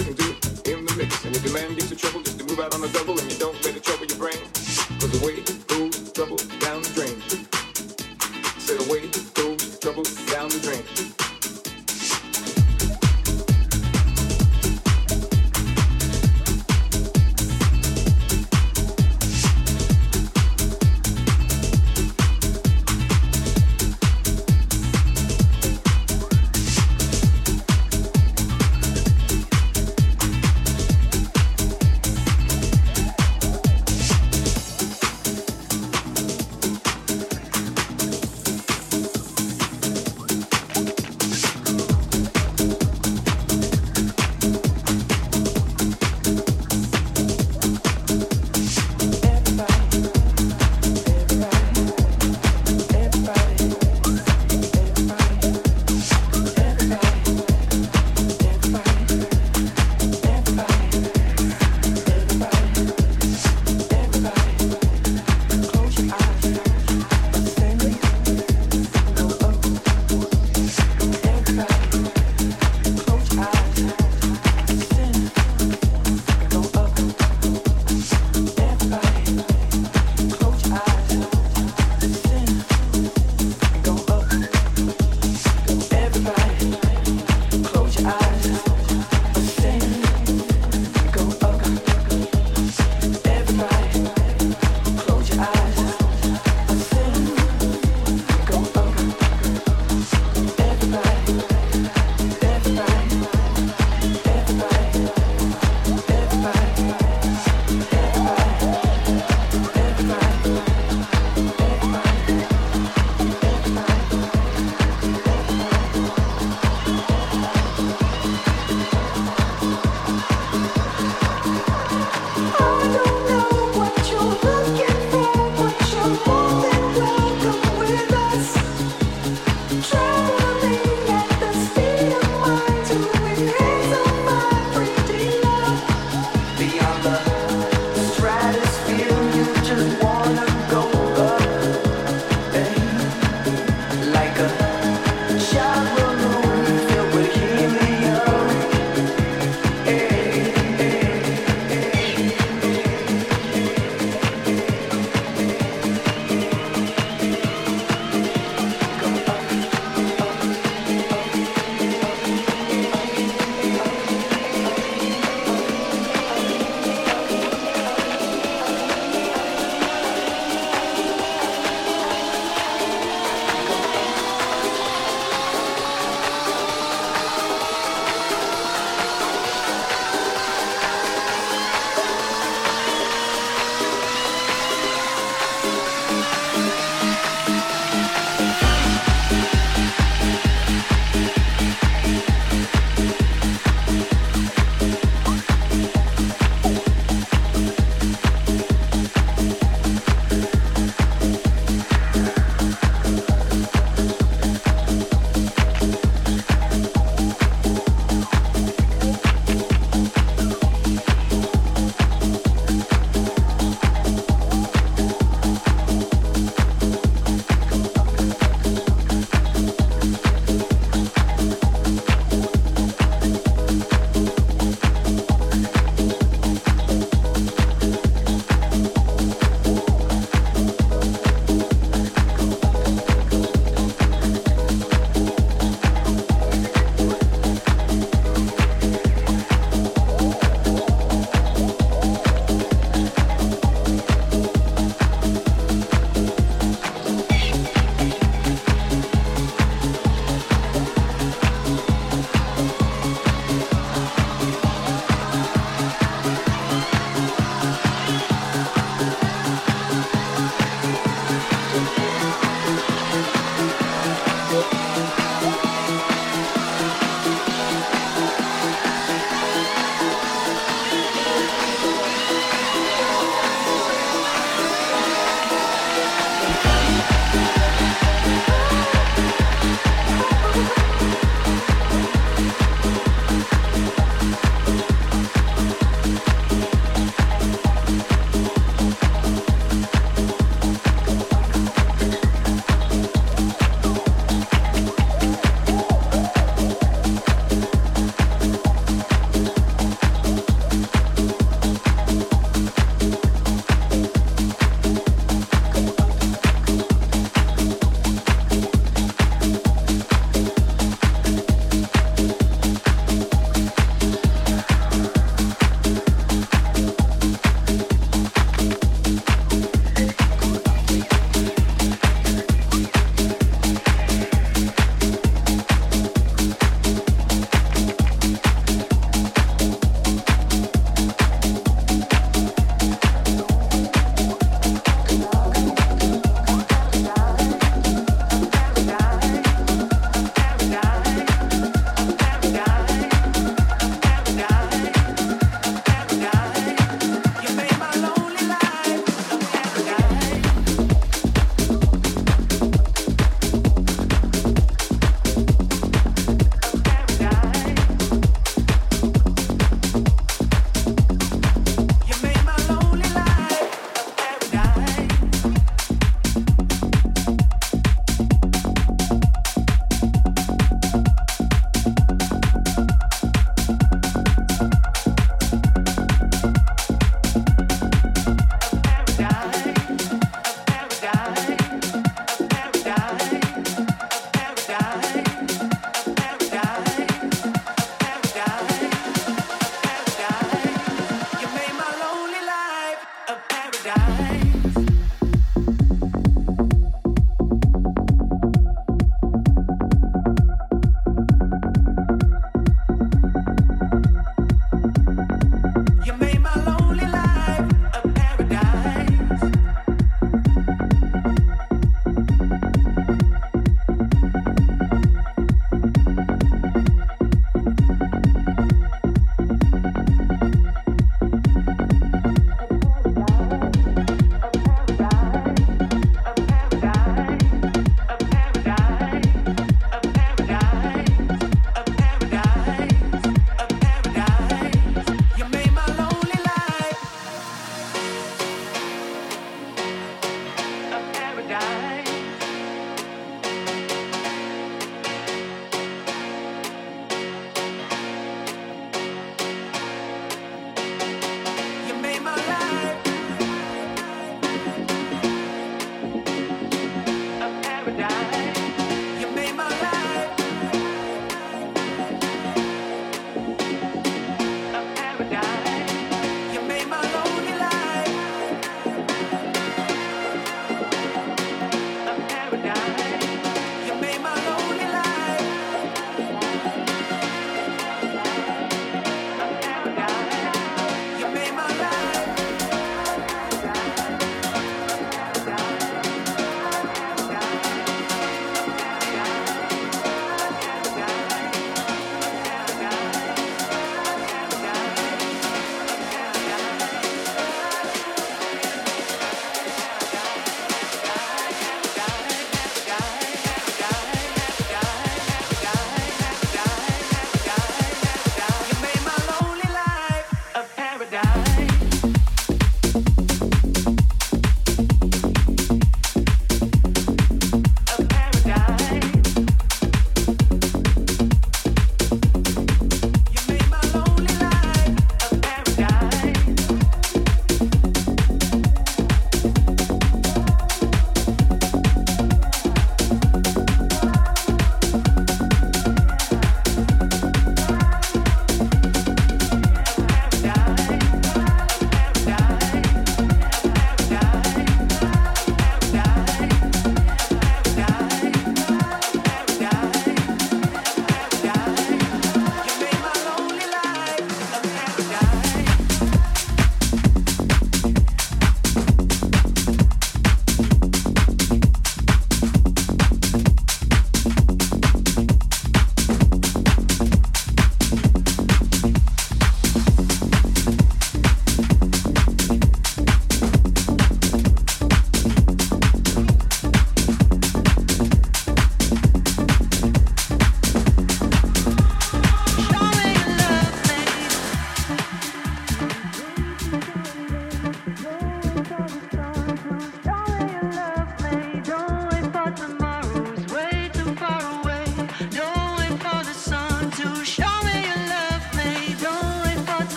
In the mix. And if the man gets in trouble, just to move out on the double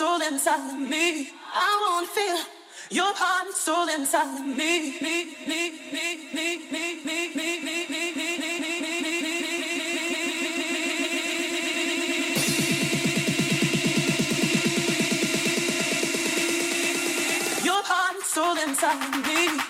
soul inside of me. I wanna feel your heart and soul inside of me. Me, me, me, me, me, me, me, me, me, me, me, me, me, me, me. Soul inside me.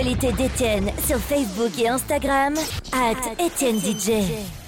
L'actualité d'Étienne sur Facebook et Instagram, at Étienne DJ.